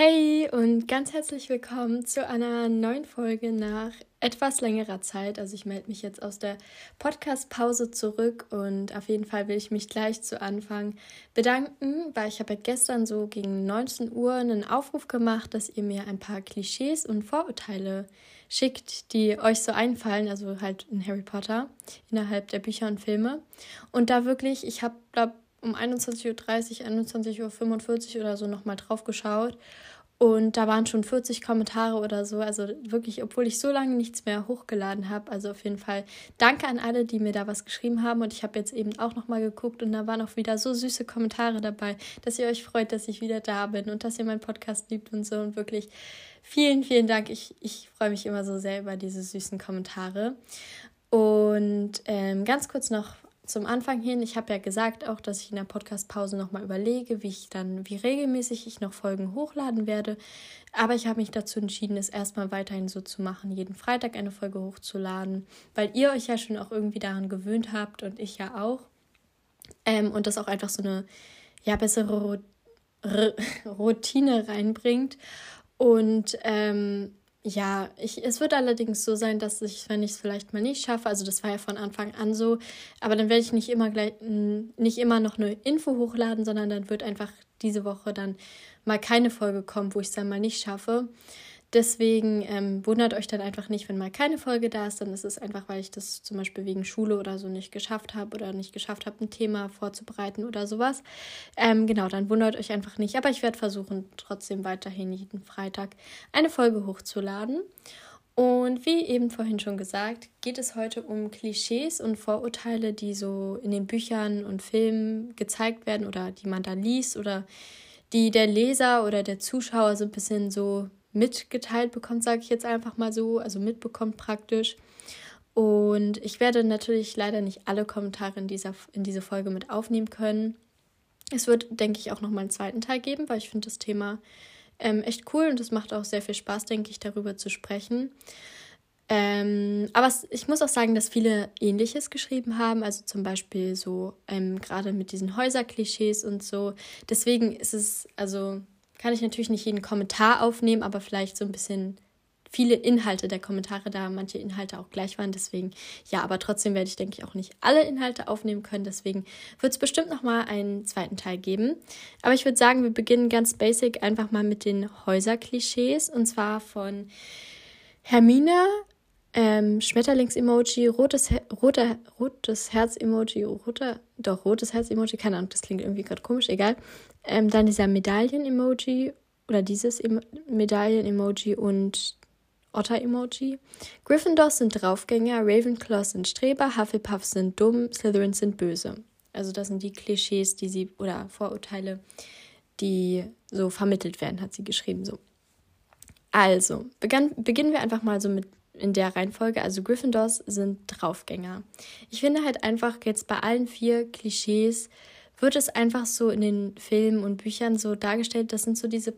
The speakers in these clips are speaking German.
Hey und ganz herzlich willkommen zu einer neuen Folge nach etwas längerer Zeit. Also ich melde mich jetzt aus der Podcast-Pause zurück und auf jeden Fall will ich mich gleich zu Anfang bedanken, weil ich habe ja gestern so gegen 19 Uhr einen Aufruf gemacht, dass ihr mir ein paar Klischees und Vorurteile schickt, die euch so einfallen, also halt in Harry Potter innerhalb der Bücher und Filme. Und da wirklich, ich habe, glaube um 21.30 Uhr, 21.45 Uhr oder so nochmal drauf geschaut. Und da waren schon 40 Kommentare oder so. Also wirklich, obwohl ich so lange nichts mehr hochgeladen habe. Also auf jeden Fall danke an alle, die mir da was geschrieben haben. Und ich habe jetzt eben auch nochmal geguckt und da waren auch wieder so süße Kommentare dabei, dass ihr euch freut, dass ich wieder da bin und dass ihr meinen Podcast liebt und so. Und wirklich vielen, vielen Dank. Ich, ich freue mich immer so sehr über diese süßen Kommentare. Und ähm, ganz kurz noch zum Anfang hin, ich habe ja gesagt auch, dass ich in der Podcast-Pause nochmal überlege, wie ich dann, wie regelmäßig ich noch Folgen hochladen werde. Aber ich habe mich dazu entschieden, es erstmal weiterhin so zu machen, jeden Freitag eine Folge hochzuladen, weil ihr euch ja schon auch irgendwie daran gewöhnt habt und ich ja auch. Ähm, und das auch einfach so eine ja, bessere Routine reinbringt. Und ähm, ja, ich, es wird allerdings so sein, dass ich, wenn ich es vielleicht mal nicht schaffe, also das war ja von Anfang an so, aber dann werde ich nicht immer gleich, nicht immer noch eine Info hochladen, sondern dann wird einfach diese Woche dann mal keine Folge kommen, wo ich es dann mal nicht schaffe. Deswegen ähm, wundert euch dann einfach nicht, wenn mal keine Folge da ist. Dann ist es einfach, weil ich das zum Beispiel wegen Schule oder so nicht geschafft habe oder nicht geschafft habe, ein Thema vorzubereiten oder sowas. Ähm, genau, dann wundert euch einfach nicht. Aber ich werde versuchen, trotzdem weiterhin jeden Freitag eine Folge hochzuladen. Und wie eben vorhin schon gesagt, geht es heute um Klischees und Vorurteile, die so in den Büchern und Filmen gezeigt werden oder die man da liest oder die der Leser oder der Zuschauer so ein bisschen so mitgeteilt bekommt, sage ich jetzt einfach mal so, also mitbekommt praktisch. Und ich werde natürlich leider nicht alle Kommentare in, dieser, in diese Folge mit aufnehmen können. Es wird, denke ich, auch nochmal einen zweiten Teil geben, weil ich finde das Thema ähm, echt cool und es macht auch sehr viel Spaß, denke ich, darüber zu sprechen. Ähm, aber ich muss auch sagen, dass viele Ähnliches geschrieben haben, also zum Beispiel so ähm, gerade mit diesen Häuserklischees und so. Deswegen ist es, also kann ich natürlich nicht jeden Kommentar aufnehmen, aber vielleicht so ein bisschen viele Inhalte der Kommentare, da manche Inhalte auch gleich waren. Deswegen, ja, aber trotzdem werde ich, denke ich, auch nicht alle Inhalte aufnehmen können. Deswegen wird es bestimmt nochmal einen zweiten Teil geben. Aber ich würde sagen, wir beginnen ganz basic einfach mal mit den Häuserklischees. Und zwar von Hermine, ähm, Schmetterlings-Emoji, rotes, Her roter, rotes Herz-Emoji, roter, doch, rotes Herz-Emoji, keine Ahnung, das klingt irgendwie gerade komisch, egal. Ähm, dann dieser Medaillen-Emoji oder dieses Medaillen-Emoji und Otter-Emoji. Gryffindors sind Draufgänger, Ravenclaws sind Streber, Hufflepuffs sind dumm, Slytherins sind böse. Also das sind die Klischees, die sie oder Vorurteile, die so vermittelt werden, hat sie geschrieben so. Also, begann, beginnen wir einfach mal so mit in der Reihenfolge. Also Gryffindors sind Draufgänger. Ich finde halt einfach jetzt bei allen vier Klischees wird es einfach so in den Filmen und Büchern so dargestellt, das sind so diese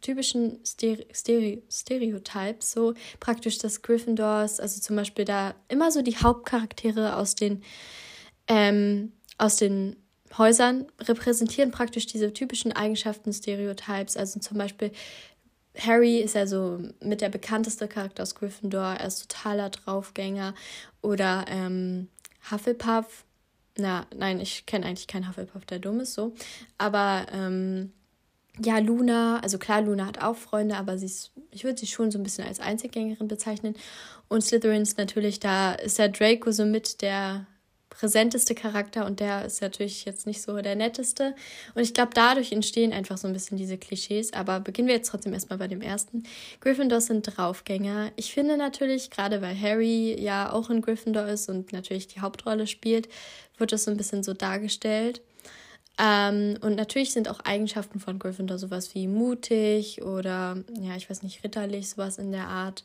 typischen Stere Stere Stereotypes, so praktisch das Gryffindors, also zum Beispiel da immer so die Hauptcharaktere aus den, ähm, aus den Häusern repräsentieren praktisch diese typischen Eigenschaften Stereotypes. Also zum Beispiel Harry ist ja so mit der bekannteste Charakter aus Gryffindor, er ist totaler Draufgänger. Oder ähm, Hufflepuff na, nein, ich kenne eigentlich keinen Hufflepuff, der dumm ist, so. Aber ähm, ja, Luna, also klar, Luna hat auch Freunde, aber sie ist, ich würde sie schon so ein bisschen als Einzelgängerin bezeichnen. Und Slytherin ist natürlich, da ist der Draco so mit der präsenteste Charakter und der ist natürlich jetzt nicht so der netteste. Und ich glaube, dadurch entstehen einfach so ein bisschen diese Klischees. Aber beginnen wir jetzt trotzdem erstmal bei dem ersten. Gryffindors sind Draufgänger. Ich finde natürlich, gerade weil Harry ja auch in Gryffindor ist und natürlich die Hauptrolle spielt, wird das so ein bisschen so dargestellt. Ähm, und natürlich sind auch Eigenschaften von Gryffindor sowas wie mutig oder, ja, ich weiß nicht, ritterlich, sowas in der Art.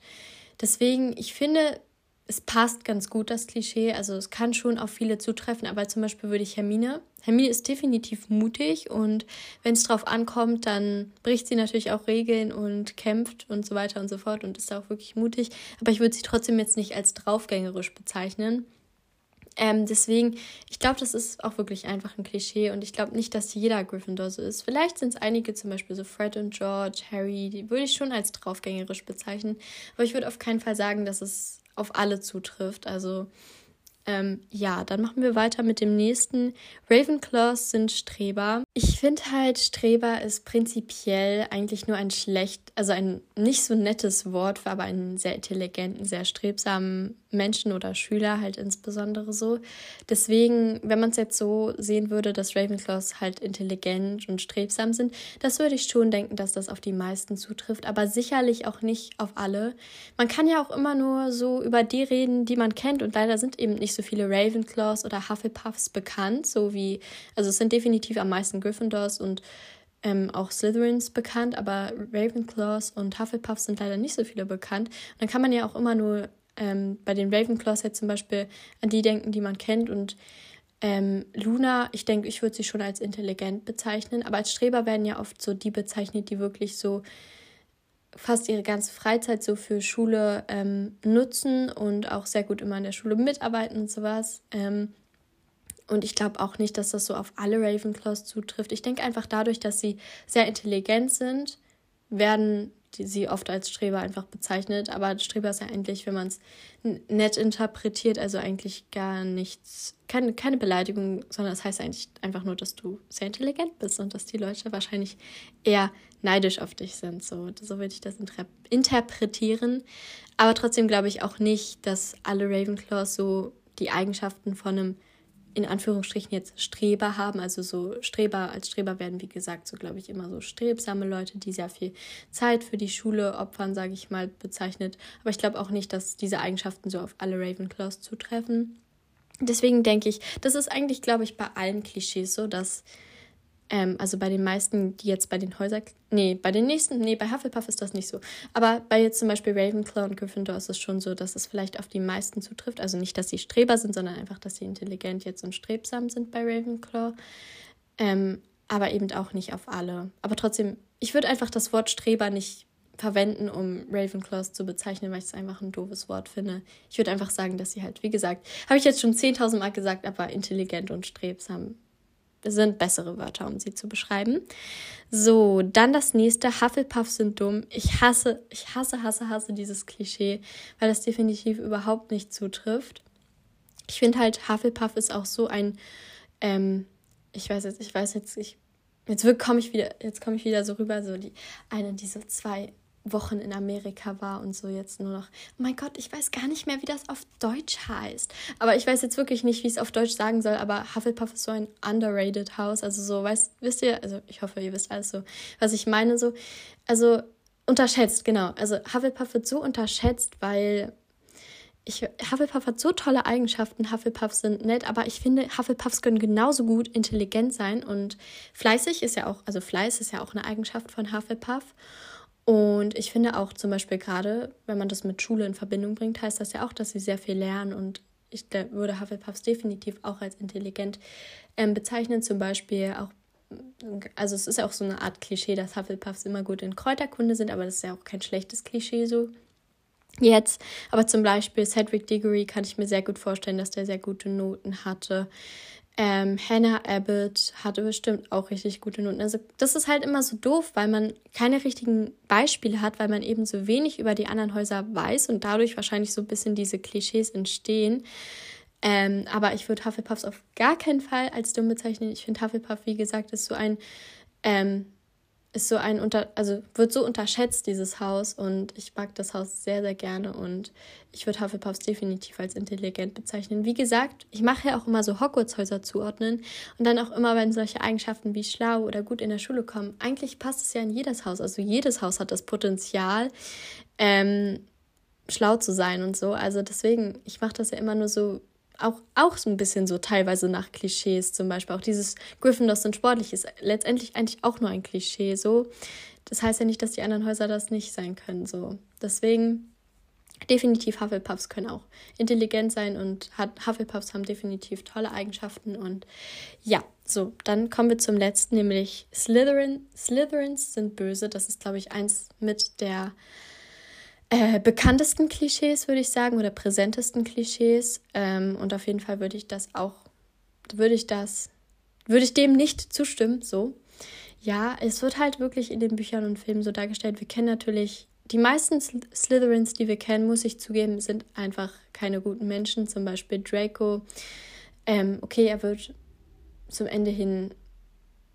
Deswegen, ich finde, es passt ganz gut, das Klischee. Also es kann schon auf viele zutreffen, aber zum Beispiel würde ich Hermine. Hermine ist definitiv mutig und wenn es drauf ankommt, dann bricht sie natürlich auch Regeln und kämpft und so weiter und so fort und ist auch wirklich mutig. Aber ich würde sie trotzdem jetzt nicht als draufgängerisch bezeichnen. Ähm, deswegen, ich glaube, das ist auch wirklich einfach ein Klischee und ich glaube nicht, dass jeder Gryffindor so ist. Vielleicht sind es einige, zum Beispiel so Fred und George, Harry, die würde ich schon als draufgängerisch bezeichnen. Aber ich würde auf keinen Fall sagen, dass es auf alle zutrifft. Also ähm, ja, dann machen wir weiter mit dem nächsten. Ravenclaws sind Streber. Ich finde halt, Streber ist prinzipiell eigentlich nur ein schlecht, also ein nicht so nettes Wort für aber einen sehr intelligenten, sehr strebsamen Menschen oder Schüler halt insbesondere so. Deswegen, wenn man es jetzt so sehen würde, dass Ravenclaws halt intelligent und strebsam sind, das würde ich schon denken, dass das auf die meisten zutrifft, aber sicherlich auch nicht auf alle. Man kann ja auch immer nur so über die reden, die man kennt und leider sind eben nicht so viele Ravenclaws oder Hufflepuffs bekannt, so wie, also es sind definitiv am meisten Gryffindors und ähm, auch Slytherins bekannt, aber Ravenclaws und Hufflepuffs sind leider nicht so viele bekannt. Und dann kann man ja auch immer nur ähm, bei den Ravenclaws jetzt zum Beispiel an die denken, die man kennt. Und ähm, Luna, ich denke, ich würde sie schon als intelligent bezeichnen, aber als Streber werden ja oft so die bezeichnet, die wirklich so fast ihre ganze Freizeit so für Schule ähm, nutzen und auch sehr gut immer in der Schule mitarbeiten und sowas. Und ich glaube auch nicht, dass das so auf alle Ravenclaws zutrifft. Ich denke einfach dadurch, dass sie sehr intelligent sind, werden sie oft als Streber einfach bezeichnet. Aber Streber ist ja eigentlich, wenn man es nett interpretiert, also eigentlich gar nichts, keine, keine Beleidigung, sondern das heißt eigentlich einfach nur, dass du sehr intelligent bist und dass die Leute wahrscheinlich eher neidisch auf dich sind. So, so würde ich das interpretieren. Aber trotzdem glaube ich auch nicht, dass alle Ravenclaws so die Eigenschaften von einem in Anführungsstrichen jetzt Streber haben. Also so Streber, als Streber werden, wie gesagt, so glaube ich immer so strebsame Leute, die sehr viel Zeit für die Schule opfern, sage ich mal, bezeichnet. Aber ich glaube auch nicht, dass diese Eigenschaften so auf alle Ravenclaws zutreffen. Deswegen denke ich, das ist eigentlich, glaube ich, bei allen Klischees so, dass ähm, also bei den meisten, die jetzt bei den Häusern, nee, bei den nächsten, nee, bei Hufflepuff ist das nicht so. Aber bei jetzt zum Beispiel Ravenclaw und Gryffindor ist es schon so, dass es vielleicht auf die meisten zutrifft. Also nicht, dass sie Streber sind, sondern einfach, dass sie intelligent jetzt und strebsam sind bei Ravenclaw. Ähm, aber eben auch nicht auf alle. Aber trotzdem, ich würde einfach das Wort Streber nicht verwenden, um Ravenclaws zu bezeichnen, weil ich es einfach ein doofes Wort finde. Ich würde einfach sagen, dass sie halt, wie gesagt, habe ich jetzt schon 10.000 Mal gesagt, aber intelligent und strebsam sind bessere Wörter, um sie zu beschreiben. So, dann das nächste. Hufflepuff sind dumm. Ich hasse, ich hasse, hasse, hasse dieses Klischee, weil das definitiv überhaupt nicht zutrifft. Ich finde halt, Hufflepuff ist auch so ein, ähm, ich weiß jetzt, ich weiß jetzt, ich, jetzt komme ich wieder, jetzt komme ich wieder so rüber, so die, eine, diese zwei Wochen in Amerika war und so jetzt nur noch. Oh mein Gott, ich weiß gar nicht mehr, wie das auf Deutsch heißt. Aber ich weiß jetzt wirklich nicht, wie es auf Deutsch sagen soll, aber Hufflepuff ist so ein underrated Haus. Also so, weißt, wisst ihr, also ich hoffe, ihr wisst alles so, was ich meine, so. Also unterschätzt, genau. Also Hufflepuff wird so unterschätzt, weil ich, Hufflepuff hat so tolle Eigenschaften. Hufflepuffs sind nett, aber ich finde, Hufflepuffs können genauso gut intelligent sein und fleißig ist ja auch, also Fleiß ist ja auch eine Eigenschaft von Hufflepuff. Und ich finde auch zum Beispiel gerade, wenn man das mit Schule in Verbindung bringt, heißt das ja auch, dass sie sehr viel lernen. Und ich würde Hufflepuffs definitiv auch als intelligent ähm, bezeichnen. Zum Beispiel auch, also es ist ja auch so eine Art Klischee, dass Hufflepuffs immer gut in Kräuterkunde sind, aber das ist ja auch kein schlechtes Klischee so. Jetzt, aber zum Beispiel Cedric Diggory kann ich mir sehr gut vorstellen, dass der sehr gute Noten hatte. Ähm, Hannah Abbott hatte bestimmt auch richtig gute Noten. Also das ist halt immer so doof, weil man keine richtigen Beispiele hat, weil man eben so wenig über die anderen Häuser weiß und dadurch wahrscheinlich so ein bisschen diese Klischees entstehen. Ähm, aber ich würde Hufflepuffs auf gar keinen Fall als dumm bezeichnen. Ich finde Hufflepuff, wie gesagt, ist so ein ähm, ist so ein unter, also wird so unterschätzt, dieses Haus. Und ich mag das Haus sehr, sehr gerne. Und ich würde Hufflepuffs definitiv als intelligent bezeichnen. Wie gesagt, ich mache ja auch immer so Hogwarts-Häuser zuordnen. Und dann auch immer, wenn solche Eigenschaften wie schlau oder gut in der Schule kommen. Eigentlich passt es ja in jedes Haus. Also jedes Haus hat das Potenzial, ähm, schlau zu sein und so. Also deswegen, ich mache das ja immer nur so auch, auch so ein bisschen so teilweise nach Klischees, zum Beispiel auch dieses Gryffindors sind sportlich ist letztendlich eigentlich auch nur ein Klischee, so. Das heißt ja nicht, dass die anderen Häuser das nicht sein können, so. Deswegen definitiv Hufflepuffs können auch intelligent sein und Hufflepuffs haben definitiv tolle Eigenschaften und ja, so, dann kommen wir zum letzten, nämlich Slytherin. Slytherins sind böse, das ist, glaube ich, eins mit der äh, bekanntesten Klischees, würde ich sagen, oder präsentesten Klischees. Ähm, und auf jeden Fall würde ich das auch, würde ich das, würde ich dem nicht zustimmen, so. Ja, es wird halt wirklich in den Büchern und Filmen so dargestellt. Wir kennen natürlich die meisten Slytherins, die wir kennen, muss ich zugeben, sind einfach keine guten Menschen. Zum Beispiel Draco. Ähm, okay, er wird zum Ende hin,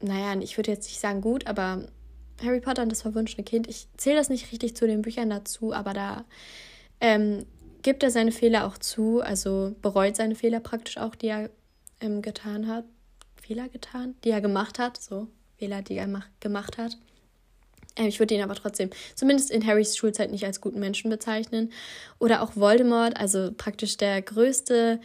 naja, ich würde jetzt nicht sagen gut, aber Harry Potter und das verwunschene Kind, ich zähle das nicht richtig zu den Büchern dazu, aber da ähm, gibt er seine Fehler auch zu, also bereut seine Fehler praktisch auch, die er ähm, getan hat. Fehler getan? Die er gemacht hat, so. Fehler, die er gemacht hat. Äh, ich würde ihn aber trotzdem, zumindest in Harrys Schulzeit, nicht als guten Menschen bezeichnen. Oder auch Voldemort, also praktisch der größte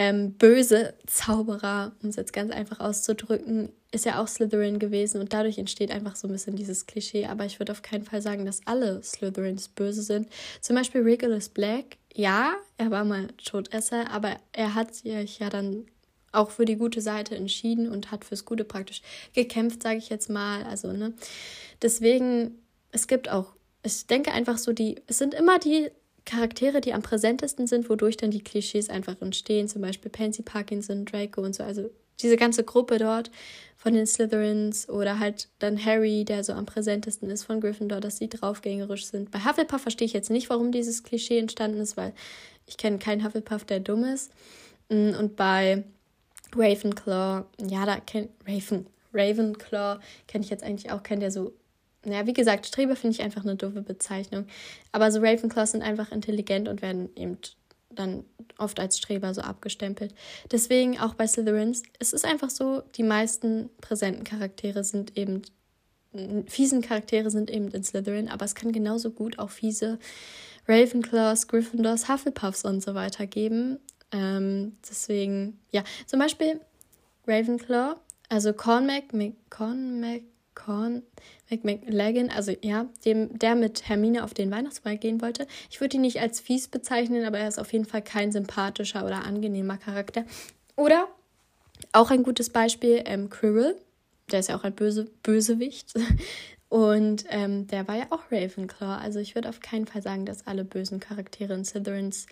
ähm, böse Zauberer, um es jetzt ganz einfach auszudrücken, ist ja auch Slytherin gewesen und dadurch entsteht einfach so ein bisschen dieses Klischee. Aber ich würde auf keinen Fall sagen, dass alle Slytherins böse sind. Zum Beispiel Regulus Black, ja, er war mal Todesser, aber er hat sich ja dann auch für die gute Seite entschieden und hat fürs Gute praktisch gekämpft, sage ich jetzt mal. Also, ne? Deswegen, es gibt auch, ich denke einfach so, die, es sind immer die Charaktere, die am präsentesten sind, wodurch dann die Klischees einfach entstehen. Zum Beispiel Pansy Parkinson, Draco und so. Also diese ganze Gruppe dort von den Slytherins oder halt dann Harry, der so am präsentesten ist von Gryffindor, dass sie draufgängerisch sind. Bei Hufflepuff verstehe ich jetzt nicht, warum dieses Klischee entstanden ist, weil ich kenne keinen Hufflepuff, der dumm ist. Mm, und bei Ravenclaw, ja, da kennt Raven, Ravenclaw kenne ich jetzt eigentlich auch keinen, der so naja, wie gesagt, Streber finde ich einfach eine doofe Bezeichnung. Aber so Ravenclaws sind einfach intelligent und werden eben dann oft als Streber so abgestempelt. Deswegen auch bei Slytherins, es ist einfach so, die meisten präsenten Charaktere sind eben, fiesen Charaktere sind eben in Slytherin, aber es kann genauso gut auch fiese Ravenclaws, Gryffindors, Hufflepuffs und so weiter geben. Ähm, deswegen, ja, zum Beispiel Ravenclaw, also Cormac, Cormac, Corn, McLagan, also ja, dem, der mit Hermine auf den Weihnachtsball gehen wollte. Ich würde ihn nicht als fies bezeichnen, aber er ist auf jeden Fall kein sympathischer oder angenehmer Charakter. Oder auch ein gutes Beispiel, ähm, Quirrell, der ist ja auch ein böse, Bösewicht. Und ähm, der war ja auch Ravenclaw. Also ich würde auf keinen Fall sagen, dass alle bösen Charaktere in Slytherins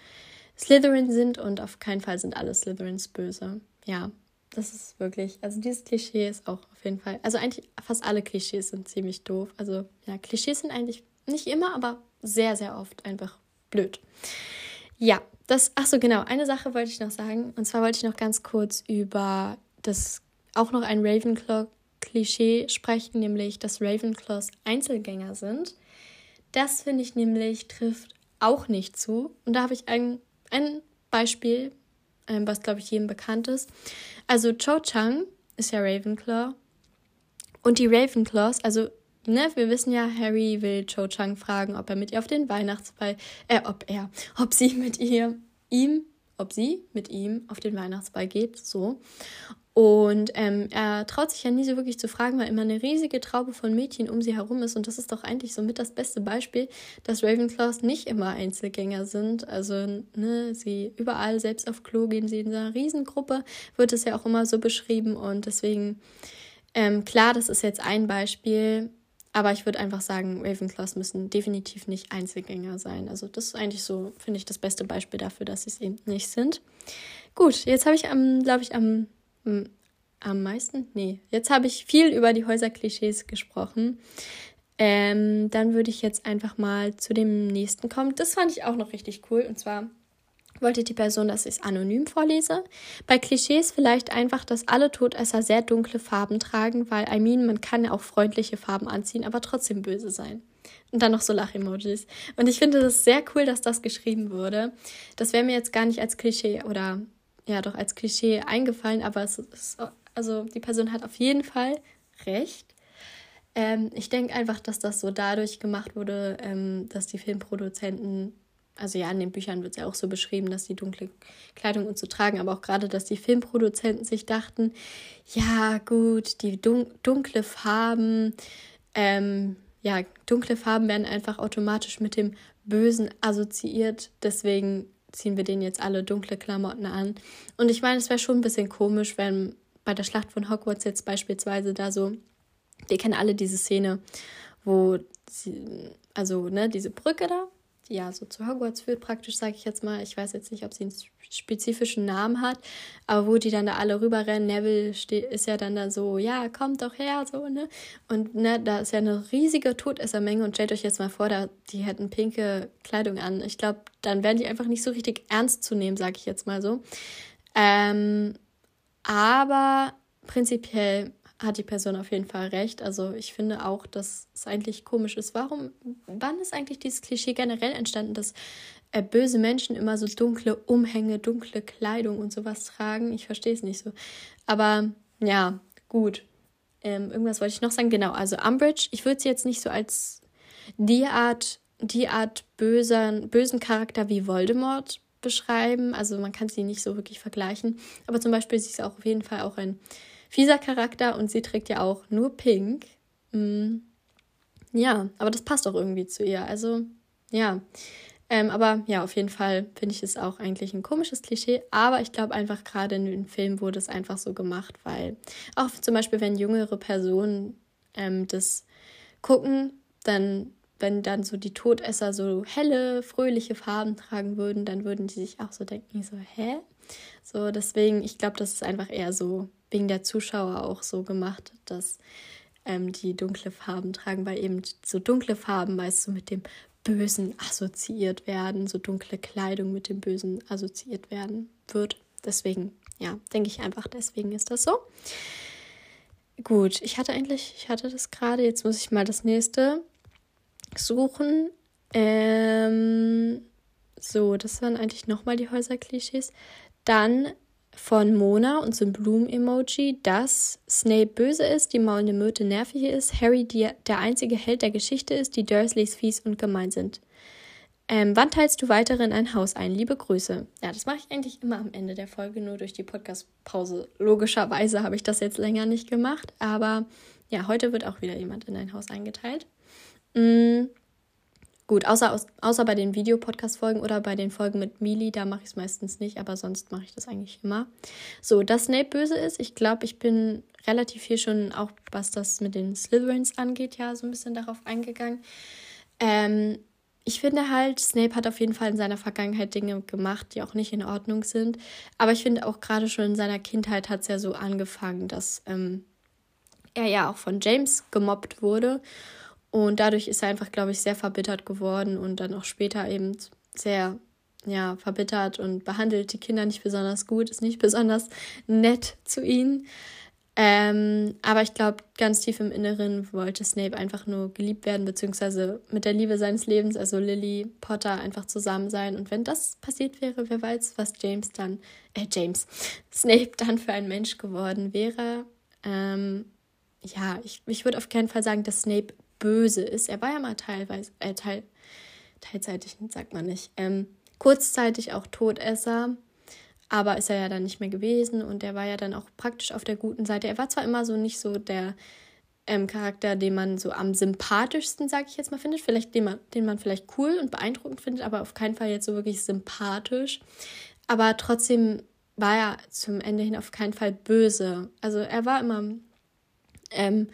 Slytherin sind und auf keinen Fall sind alle Slytherins böse. Ja, das ist wirklich, also dieses Klischee ist auch auf jeden Fall, also eigentlich fast alle Klischees sind ziemlich doof. Also ja, Klischees sind eigentlich nicht immer, aber sehr, sehr oft einfach blöd. Ja, das, ach so, genau, eine Sache wollte ich noch sagen. Und zwar wollte ich noch ganz kurz über das, auch noch ein Ravenclaw-Klischee sprechen, nämlich, dass Ravenclaws Einzelgänger sind. Das finde ich nämlich trifft auch nicht zu. Und da habe ich ein, ein Beispiel, ähm, was glaube ich jedem bekannt ist. Also Cho Chang ist ja Ravenclaw und die Ravenclaws, also ne, wir wissen ja, Harry will Cho Chang fragen, ob er mit ihr auf den Weihnachtsball, äh, ob er, ob sie mit ihr, ihm, ob sie mit ihm auf den Weihnachtsball geht, so. Und ähm, er traut sich ja nie so wirklich zu fragen, weil immer eine riesige Traube von Mädchen um sie herum ist. Und das ist doch eigentlich somit das beste Beispiel, dass Ravenclaws nicht immer Einzelgänger sind. Also, ne, sie überall, selbst auf Klo gehen sie in einer Riesengruppe, wird es ja auch immer so beschrieben. Und deswegen, ähm, klar, das ist jetzt ein Beispiel. Aber ich würde einfach sagen, Ravenclaws müssen definitiv nicht Einzelgänger sein. Also, das ist eigentlich so, finde ich, das beste Beispiel dafür, dass sie es eben nicht sind. Gut, jetzt habe ich glaube ich, am am meisten? Nee, jetzt habe ich viel über die Häuserklischees gesprochen. Ähm, dann würde ich jetzt einfach mal zu dem nächsten kommen. Das fand ich auch noch richtig cool. Und zwar wollte die Person, dass ich es anonym vorlese. Bei Klischees vielleicht einfach, dass alle Todesser sehr dunkle Farben tragen, weil, I mean, man kann ja auch freundliche Farben anziehen, aber trotzdem böse sein. Und dann noch so Lach-Emojis. Und ich finde das sehr cool, dass das geschrieben wurde. Das wäre mir jetzt gar nicht als Klischee oder ja doch als Klischee eingefallen, aber es ist, also die Person hat auf jeden Fall recht. Ähm, ich denke einfach, dass das so dadurch gemacht wurde, ähm, dass die Filmproduzenten, also ja, in den Büchern wird es ja auch so beschrieben, dass die dunkle Kleidung und so tragen, aber auch gerade, dass die Filmproduzenten sich dachten, ja gut, die dun dunkle Farben, ähm, ja, dunkle Farben werden einfach automatisch mit dem Bösen assoziiert, deswegen ziehen wir denen jetzt alle dunkle Klamotten an. Und ich meine, es wäre schon ein bisschen komisch, wenn bei der Schlacht von Hogwarts jetzt beispielsweise da so, wir kennen alle diese Szene, wo sie, also, ne, diese Brücke da, ja so zu Hogwarts führt, praktisch sage ich jetzt mal. Ich weiß jetzt nicht, ob sie einen spezifischen Namen hat, aber wo die dann da alle rüberrennen. Neville ist ja dann da so, ja, kommt doch her, so, ne? Und ne, da ist ja eine riesige Todessermenge und stellt euch jetzt mal vor, da, die hätten pinke Kleidung an. Ich glaube, dann wären die einfach nicht so richtig ernst zu nehmen, sage ich jetzt mal so. Ähm, aber prinzipiell hat die Person auf jeden Fall recht. Also ich finde auch, dass es eigentlich komisch ist. Warum, wann ist eigentlich dieses Klischee generell entstanden, dass äh, böse Menschen immer so dunkle Umhänge, dunkle Kleidung und sowas tragen? Ich verstehe es nicht so. Aber ja, gut. Ähm, irgendwas wollte ich noch sagen. Genau, also Umbridge, ich würde sie jetzt nicht so als die Art, die Art bösen, bösen Charakter wie Voldemort beschreiben. Also man kann sie nicht so wirklich vergleichen. Aber zum Beispiel sie ist auch auf jeden Fall auch ein fieser Charakter und sie trägt ja auch nur Pink. Mm. Ja, aber das passt auch irgendwie zu ihr. Also, ja. Ähm, aber ja, auf jeden Fall finde ich es auch eigentlich ein komisches Klischee. Aber ich glaube einfach gerade in den Filmen wurde es einfach so gemacht, weil auch zum Beispiel, wenn jüngere Personen ähm, das gucken, dann, wenn dann so die Todesser so helle, fröhliche Farben tragen würden, dann würden die sich auch so denken, so, hä? So, deswegen, ich glaube, das ist einfach eher so wegen der Zuschauer auch so gemacht, dass ähm, die dunkle Farben tragen, weil eben so dunkle Farben meist so mit dem Bösen assoziiert werden, so dunkle Kleidung mit dem Bösen assoziiert werden wird. Deswegen, ja, denke ich einfach, deswegen ist das so. Gut, ich hatte eigentlich, ich hatte das gerade, jetzt muss ich mal das nächste suchen. Ähm, so, das waren eigentlich nochmal die Häuserklischees. Dann von Mona und ein Blumen-Emoji, dass Snape böse ist, die maulende Myrte nervig ist, Harry die, der einzige Held der Geschichte ist, die Dursleys fies und gemein sind. Ähm, wann teilst du weiter in ein Haus ein? Liebe Grüße. Ja, das mache ich eigentlich immer am Ende der Folge, nur durch die Podcast-Pause. Logischerweise habe ich das jetzt länger nicht gemacht, aber ja, heute wird auch wieder jemand in ein Haus eingeteilt. Mhm. Gut, außer, außer bei den Videopodcast-Folgen oder bei den Folgen mit Mili, da mache ich es meistens nicht, aber sonst mache ich das eigentlich immer. So, dass Snape böse ist, ich glaube, ich bin relativ viel schon, auch was das mit den Slytherins angeht, ja, so ein bisschen darauf eingegangen. Ähm, ich finde halt, Snape hat auf jeden Fall in seiner Vergangenheit Dinge gemacht, die auch nicht in Ordnung sind. Aber ich finde auch gerade schon in seiner Kindheit hat es ja so angefangen, dass ähm, er ja auch von James gemobbt wurde. Und dadurch ist er einfach, glaube ich, sehr verbittert geworden und dann auch später eben sehr, ja, verbittert und behandelt die Kinder nicht besonders gut, ist nicht besonders nett zu ihnen. Ähm, aber ich glaube, ganz tief im Inneren wollte Snape einfach nur geliebt werden, beziehungsweise mit der Liebe seines Lebens, also Lily Potter, einfach zusammen sein. Und wenn das passiert wäre, wer weiß, was James dann, äh, James, Snape dann für ein Mensch geworden wäre. Ähm, ja, ich, ich würde auf keinen Fall sagen, dass Snape böse ist. Er war ja mal teilweise, äh, teil, teilzeitig, sagt man nicht, ähm, kurzzeitig auch Todesser, aber ist er ja dann nicht mehr gewesen und er war ja dann auch praktisch auf der guten Seite. Er war zwar immer so nicht so der ähm, Charakter, den man so am sympathischsten, sag ich jetzt mal, findet, vielleicht den man, den man vielleicht cool und beeindruckend findet, aber auf keinen Fall jetzt so wirklich sympathisch. Aber trotzdem war er zum Ende hin auf keinen Fall böse. Also er war immer ähm,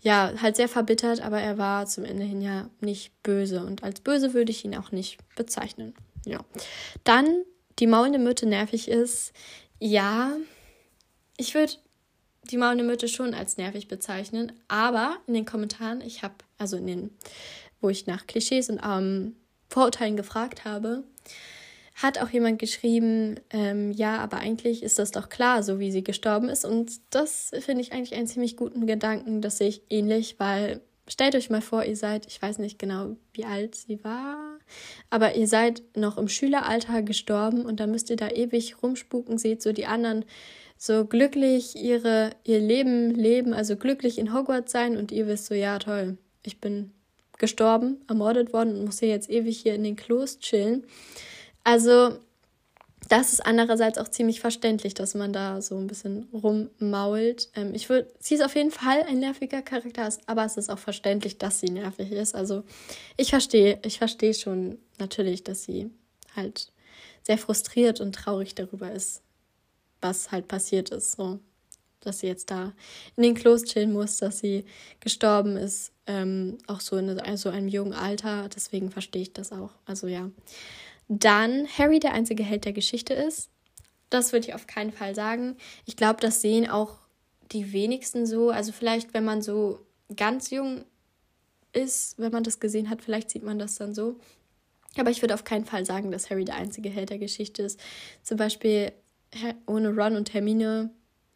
ja, halt sehr verbittert, aber er war zum Ende hin ja nicht böse. Und als böse würde ich ihn auch nicht bezeichnen. Ja. Dann die maulende Myrte nervig ist. Ja, ich würde die maulende Myrte schon als nervig bezeichnen, aber in den Kommentaren, ich habe, also in den, wo ich nach Klischees und ähm, Vorurteilen gefragt habe, hat auch jemand geschrieben, ähm, ja, aber eigentlich ist das doch klar, so wie sie gestorben ist. Und das finde ich eigentlich einen ziemlich guten Gedanken. Das sehe ich ähnlich, weil stellt euch mal vor, ihr seid, ich weiß nicht genau, wie alt sie war, aber ihr seid noch im Schüleralter gestorben und dann müsst ihr da ewig rumspuken, seht so die anderen so glücklich ihre, ihr Leben leben, also glücklich in Hogwarts sein und ihr wisst so, ja toll, ich bin gestorben, ermordet worden und muss hier jetzt ewig hier in den Klos chillen. Also, das ist andererseits auch ziemlich verständlich, dass man da so ein bisschen rummault. Ähm, ich würde, sie ist auf jeden Fall ein nerviger Charakter, aber es ist auch verständlich, dass sie nervig ist. Also ich verstehe, ich verstehe schon natürlich, dass sie halt sehr frustriert und traurig darüber ist, was halt passiert ist. So, dass sie jetzt da in den Klos chillen muss, dass sie gestorben ist. ähm, auch so in so einem jungen Alter. Deswegen verstehe ich das auch. Also ja. Dann Harry der einzige Held der Geschichte ist. Das würde ich auf keinen Fall sagen. Ich glaube, das sehen auch die wenigsten so. Also vielleicht, wenn man so ganz jung ist, wenn man das gesehen hat, vielleicht sieht man das dann so. Aber ich würde auf keinen Fall sagen, dass Harry der einzige Held der Geschichte ist. Zum Beispiel ohne Ron und Hermine,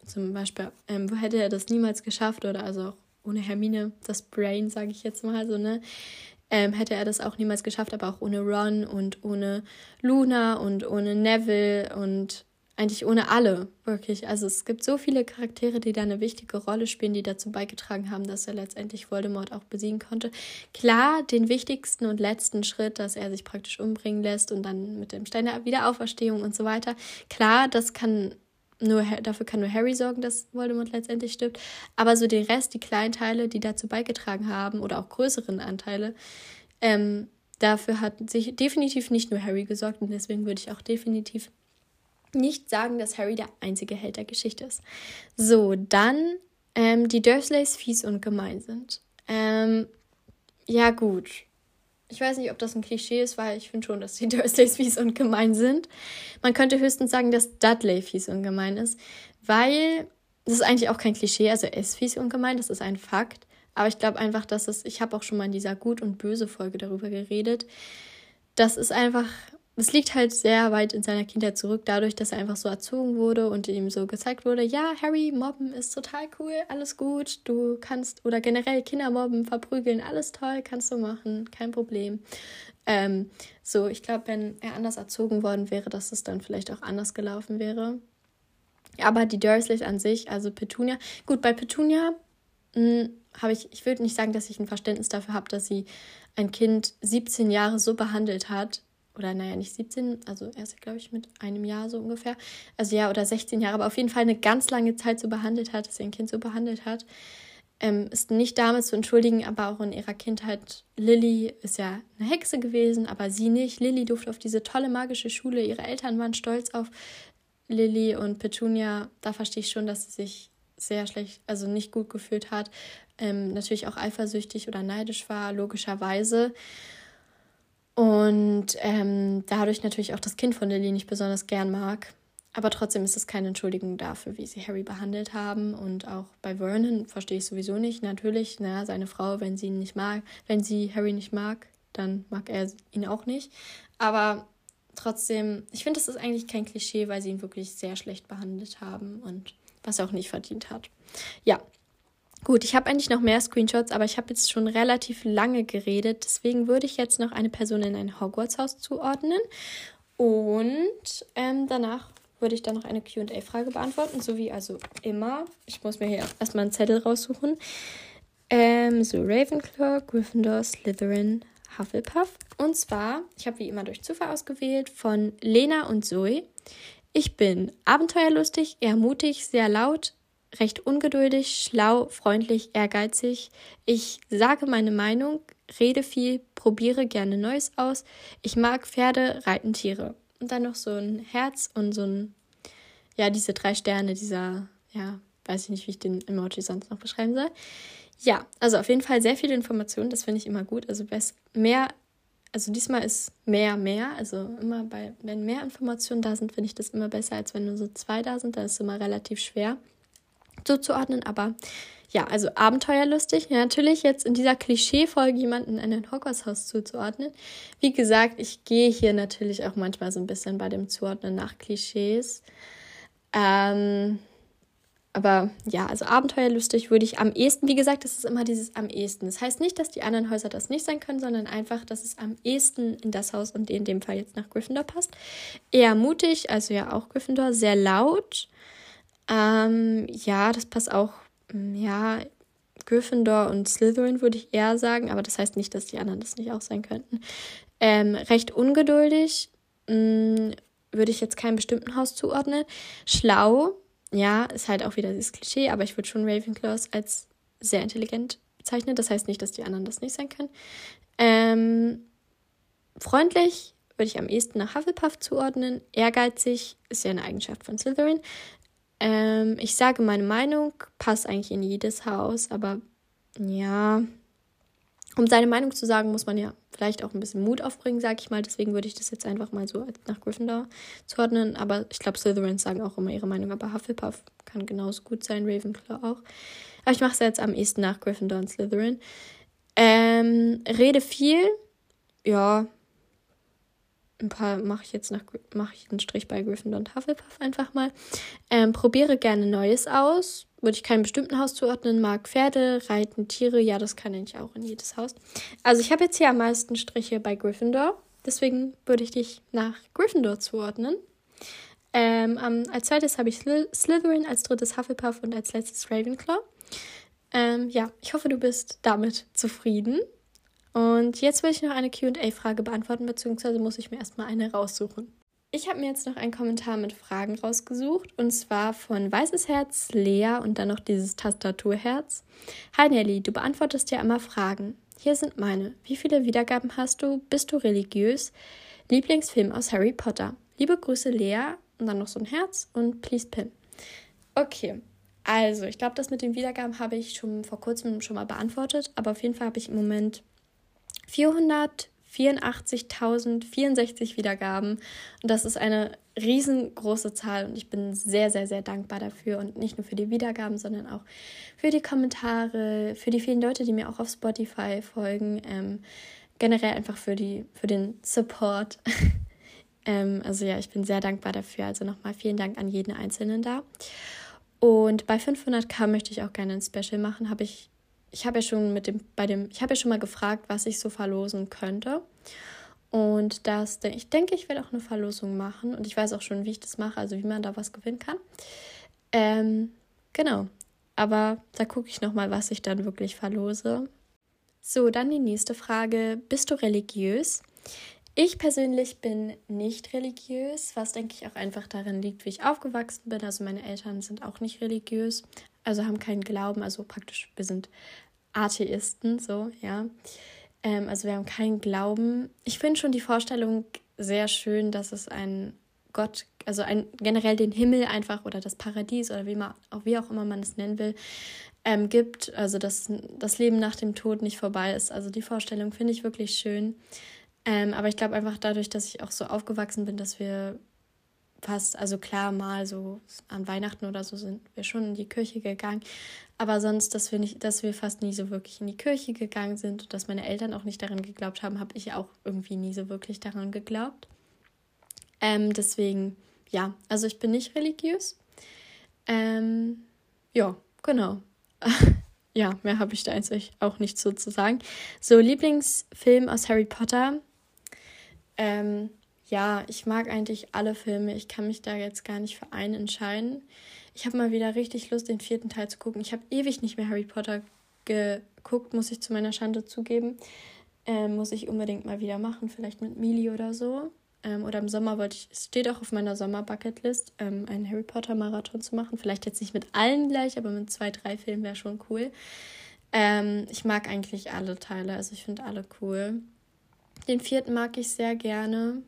zum Beispiel, ähm, hätte er das niemals geschafft oder also auch ohne Hermine, das Brain, sage ich jetzt mal so, ne? Ähm, hätte er das auch niemals geschafft, aber auch ohne Ron und ohne Luna und ohne Neville und eigentlich ohne alle, wirklich. Also es gibt so viele Charaktere, die da eine wichtige Rolle spielen, die dazu beigetragen haben, dass er letztendlich Voldemort auch besiegen konnte. Klar, den wichtigsten und letzten Schritt, dass er sich praktisch umbringen lässt und dann mit dem Stein der Wiederauferstehung und so weiter. Klar, das kann nur dafür kann nur Harry sorgen, dass Voldemort letztendlich stirbt. Aber so den Rest, die kleinen Teile, die dazu beigetragen haben, oder auch größeren Anteile, ähm, dafür hat sich definitiv nicht nur Harry gesorgt und deswegen würde ich auch definitiv nicht sagen, dass Harry der einzige Held der Geschichte ist. So, dann ähm, die Dursleys fies und gemein sind. Ähm, ja, gut. Ich weiß nicht, ob das ein Klischee ist, weil ich finde schon, dass die Dursleys fies und gemein sind. Man könnte höchstens sagen, dass Dudley fies und gemein ist, weil das ist eigentlich auch kein Klischee. Also er ist fies und gemein, das ist ein Fakt. Aber ich glaube einfach, dass es, ich habe auch schon mal in dieser Gut- und Böse-Folge darüber geredet. Das ist einfach es liegt halt sehr weit in seiner Kindheit zurück, dadurch, dass er einfach so erzogen wurde und ihm so gezeigt wurde, ja, Harry, mobben ist total cool, alles gut, du kannst, oder generell Kinder mobben, verprügeln, alles toll, kannst du machen, kein Problem. Ähm, so, ich glaube, wenn er anders erzogen worden wäre, dass es dann vielleicht auch anders gelaufen wäre. Aber die Dursleys an sich, also Petunia, gut, bei Petunia hm, habe ich, ich würde nicht sagen, dass ich ein Verständnis dafür habe, dass sie ein Kind 17 Jahre so behandelt hat, oder naja, nicht 17, also erst, glaube ich, mit einem Jahr so ungefähr. Also ja, oder 16 Jahre, aber auf jeden Fall eine ganz lange Zeit so behandelt hat, dass sie ein Kind so behandelt hat. Ähm, ist nicht damit zu entschuldigen, aber auch in ihrer Kindheit. Lilly ist ja eine Hexe gewesen, aber sie nicht. Lilly durfte auf diese tolle magische Schule. Ihre Eltern waren stolz auf Lilly und Petunia. Da verstehe ich schon, dass sie sich sehr schlecht, also nicht gut gefühlt hat. Ähm, natürlich auch eifersüchtig oder neidisch war, logischerweise. Und ähm, dadurch natürlich auch das Kind von Lily nicht besonders gern mag. Aber trotzdem ist es keine Entschuldigung dafür, wie sie Harry behandelt haben. Und auch bei Vernon verstehe ich sowieso nicht. Natürlich, na, seine Frau, wenn sie ihn nicht mag, wenn sie Harry nicht mag, dann mag er ihn auch nicht. Aber trotzdem, ich finde, das ist eigentlich kein Klischee, weil sie ihn wirklich sehr schlecht behandelt haben und was er auch nicht verdient hat. Ja, Gut, ich habe eigentlich noch mehr Screenshots, aber ich habe jetzt schon relativ lange geredet. Deswegen würde ich jetzt noch eine Person in ein Hogwarts-Haus zuordnen. Und ähm, danach würde ich dann noch eine QA-Frage beantworten, so wie also immer. Ich muss mir hier erstmal einen Zettel raussuchen. Ähm, so, Ravenclaw, Gryffindor, Slytherin, Hufflepuff. Und zwar, ich habe wie immer durch Zufall ausgewählt von Lena und Zoe. Ich bin abenteuerlustig, eher mutig, sehr laut, recht ungeduldig, schlau, freundlich, ehrgeizig. Ich sage meine Meinung, rede viel, probiere gerne Neues aus. Ich mag Pferde, reiten Tiere. Und dann noch so ein Herz und so ein, ja, diese drei Sterne, dieser, ja, weiß ich nicht, wie ich den Emoji sonst noch beschreiben soll. Ja, also auf jeden Fall sehr viele Informationen, das finde ich immer gut. Also mehr, also diesmal ist mehr, mehr. Also immer bei, wenn mehr Informationen da sind, finde ich das immer besser, als wenn nur so zwei da sind. Da ist es immer relativ schwer zuzuordnen, aber ja, also abenteuerlustig. Ja, natürlich jetzt in dieser Klischee-Folge jemanden in ein Hogwarts-Haus zuzuordnen. Wie gesagt, ich gehe hier natürlich auch manchmal so ein bisschen bei dem Zuordnen nach Klischees. Ähm, aber ja, also abenteuerlustig würde ich am ehesten, wie gesagt, das ist immer dieses am ehesten. Das heißt nicht, dass die anderen Häuser das nicht sein können, sondern einfach, dass es am ehesten in das Haus und in dem Fall jetzt nach Gryffindor passt. Eher mutig, also ja auch Gryffindor, sehr laut ähm, ja, das passt auch. Mm, ja, Gryffindor und Slytherin würde ich eher sagen, aber das heißt nicht, dass die anderen das nicht auch sein könnten. Ähm, recht ungeduldig mh, mm, würde ich jetzt keinem bestimmten Haus zuordnen. Schlau, ja, ist halt auch wieder dieses Klischee, aber ich würde schon Ravenclaws als sehr intelligent bezeichnen. Das heißt nicht, dass die anderen das nicht sein können. Ähm, freundlich würde ich am ehesten nach Hufflepuff zuordnen. Ehrgeizig ist ja eine Eigenschaft von Slytherin. Ähm, ich sage meine Meinung, passt eigentlich in jedes Haus, aber ja, um seine Meinung zu sagen, muss man ja vielleicht auch ein bisschen Mut aufbringen, sag ich mal. Deswegen würde ich das jetzt einfach mal so nach Gryffindor zuordnen. Aber ich glaube, Slytherins sagen auch immer ihre Meinung. Aber Hufflepuff kann genauso gut sein, Ravenclaw auch. Aber ich mache es jetzt am ehesten nach Gryffindor und Slytherin. Ähm, rede viel. Ja. Ein paar mache ich jetzt nach mache ich einen Strich bei Gryffindor und Hufflepuff einfach mal. Ähm, probiere gerne Neues aus würde ich keinem bestimmten Haus zuordnen, mag Pferde, Reiten, Tiere, ja, das kann ich auch in jedes Haus. Also ich habe jetzt hier am meisten Striche bei Gryffindor, deswegen würde ich dich nach Gryffindor zuordnen. Ähm, um, als zweites habe ich Slytherin, als drittes Hufflepuff und als letztes Ravenclaw. Ähm, ja, ich hoffe, du bist damit zufrieden. Und jetzt will ich noch eine QA-Frage beantworten, beziehungsweise muss ich mir erstmal eine raussuchen. Ich habe mir jetzt noch einen Kommentar mit Fragen rausgesucht und zwar von Weißes Herz, Lea und dann noch dieses Tastaturherz. Hi Nelly, du beantwortest ja immer Fragen. Hier sind meine. Wie viele Wiedergaben hast du? Bist du religiös? Lieblingsfilm aus Harry Potter. Liebe Grüße Lea und dann noch so ein Herz und Please Pim. Okay, also ich glaube, das mit den Wiedergaben habe ich schon vor kurzem schon mal beantwortet, aber auf jeden Fall habe ich im Moment 400 84.064 Wiedergaben. Und das ist eine riesengroße Zahl und ich bin sehr, sehr, sehr dankbar dafür. Und nicht nur für die Wiedergaben, sondern auch für die Kommentare, für die vielen Leute, die mir auch auf Spotify folgen. Ähm, generell einfach für, die, für den Support. ähm, also ja, ich bin sehr dankbar dafür. Also nochmal vielen Dank an jeden Einzelnen da. Und bei 500k möchte ich auch gerne ein Special machen. Habe ich ich habe ja schon mit dem, bei dem, ich habe ja schon mal gefragt, was ich so verlosen könnte. Und das, ich denke, ich werde auch eine Verlosung machen. Und ich weiß auch schon, wie ich das mache, also wie man da was gewinnen kann. Ähm, genau. Aber da gucke ich nochmal, was ich dann wirklich verlose. So, dann die nächste Frage. Bist du religiös? Ich persönlich bin nicht religiös, was denke ich auch einfach darin liegt, wie ich aufgewachsen bin. Also meine Eltern sind auch nicht religiös, also haben keinen Glauben, also praktisch, wir sind Atheisten, so, ja. Ähm, also wir haben keinen Glauben. Ich finde schon die Vorstellung sehr schön, dass es einen Gott, also ein, generell den Himmel einfach oder das Paradies oder wie, man, auch, wie auch immer man es nennen will, ähm, gibt. Also dass das Leben nach dem Tod nicht vorbei ist. Also die Vorstellung finde ich wirklich schön. Ähm, aber ich glaube einfach dadurch, dass ich auch so aufgewachsen bin, dass wir fast, also klar, mal so an Weihnachten oder so sind wir schon in die Kirche gegangen, aber sonst, dass wir nicht, dass wir fast nie so wirklich in die Kirche gegangen sind und dass meine Eltern auch nicht daran geglaubt haben, habe ich auch irgendwie nie so wirklich daran geglaubt. Ähm, deswegen, ja, also ich bin nicht religiös. Ähm, ja, genau. ja, mehr habe ich da eigentlich auch nicht so zu sagen. So, Lieblingsfilm aus Harry Potter. Ähm, ja, ich mag eigentlich alle Filme. Ich kann mich da jetzt gar nicht für einen entscheiden. Ich habe mal wieder richtig Lust, den vierten Teil zu gucken. Ich habe ewig nicht mehr Harry Potter geguckt, muss ich zu meiner Schande zugeben. Ähm, muss ich unbedingt mal wieder machen, vielleicht mit Mili oder so. Ähm, oder im Sommer wollte ich, es steht auch auf meiner Sommer-Bucketlist, ähm, einen Harry Potter-Marathon zu machen. Vielleicht jetzt nicht mit allen gleich, aber mit zwei, drei Filmen wäre schon cool. Ähm, ich mag eigentlich alle Teile, also ich finde alle cool. Den vierten mag ich sehr gerne.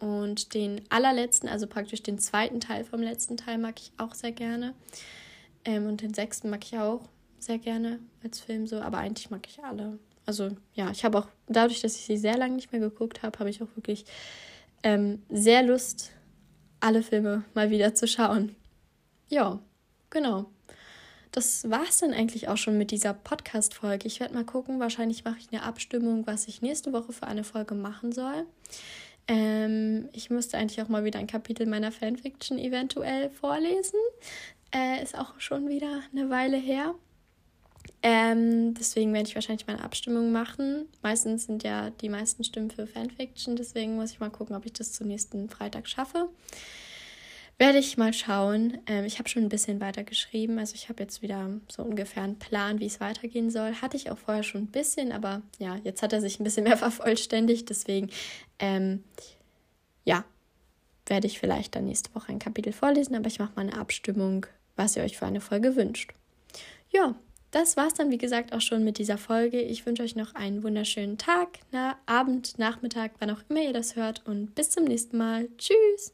Und den allerletzten, also praktisch den zweiten Teil vom letzten Teil, mag ich auch sehr gerne. Ähm, und den sechsten mag ich auch sehr gerne als Film so, aber eigentlich mag ich alle. Also ja, ich habe auch, dadurch, dass ich sie sehr lange nicht mehr geguckt habe, habe ich auch wirklich ähm, sehr Lust, alle Filme mal wieder zu schauen. Ja, genau. Das war es dann eigentlich auch schon mit dieser Podcast-Folge. Ich werde mal gucken, wahrscheinlich mache ich eine Abstimmung, was ich nächste Woche für eine Folge machen soll. Ähm, ich müsste eigentlich auch mal wieder ein Kapitel meiner Fanfiction eventuell vorlesen. Äh, ist auch schon wieder eine Weile her. Ähm, deswegen werde ich wahrscheinlich mal eine Abstimmung machen. Meistens sind ja die meisten Stimmen für Fanfiction, deswegen muss ich mal gucken, ob ich das zum nächsten Freitag schaffe. Werde ich mal schauen. Ähm, ich habe schon ein bisschen weiter geschrieben. Also ich habe jetzt wieder so ungefähr einen Plan, wie es weitergehen soll. Hatte ich auch vorher schon ein bisschen, aber ja, jetzt hat er sich ein bisschen mehr vervollständigt. Deswegen, ähm, ja, werde ich vielleicht dann nächste Woche ein Kapitel vorlesen, aber ich mache mal eine Abstimmung, was ihr euch für eine Folge wünscht. Ja, das war's dann, wie gesagt, auch schon mit dieser Folge. Ich wünsche euch noch einen wunderschönen Tag, na, Abend, Nachmittag, wann auch immer ihr das hört und bis zum nächsten Mal. Tschüss!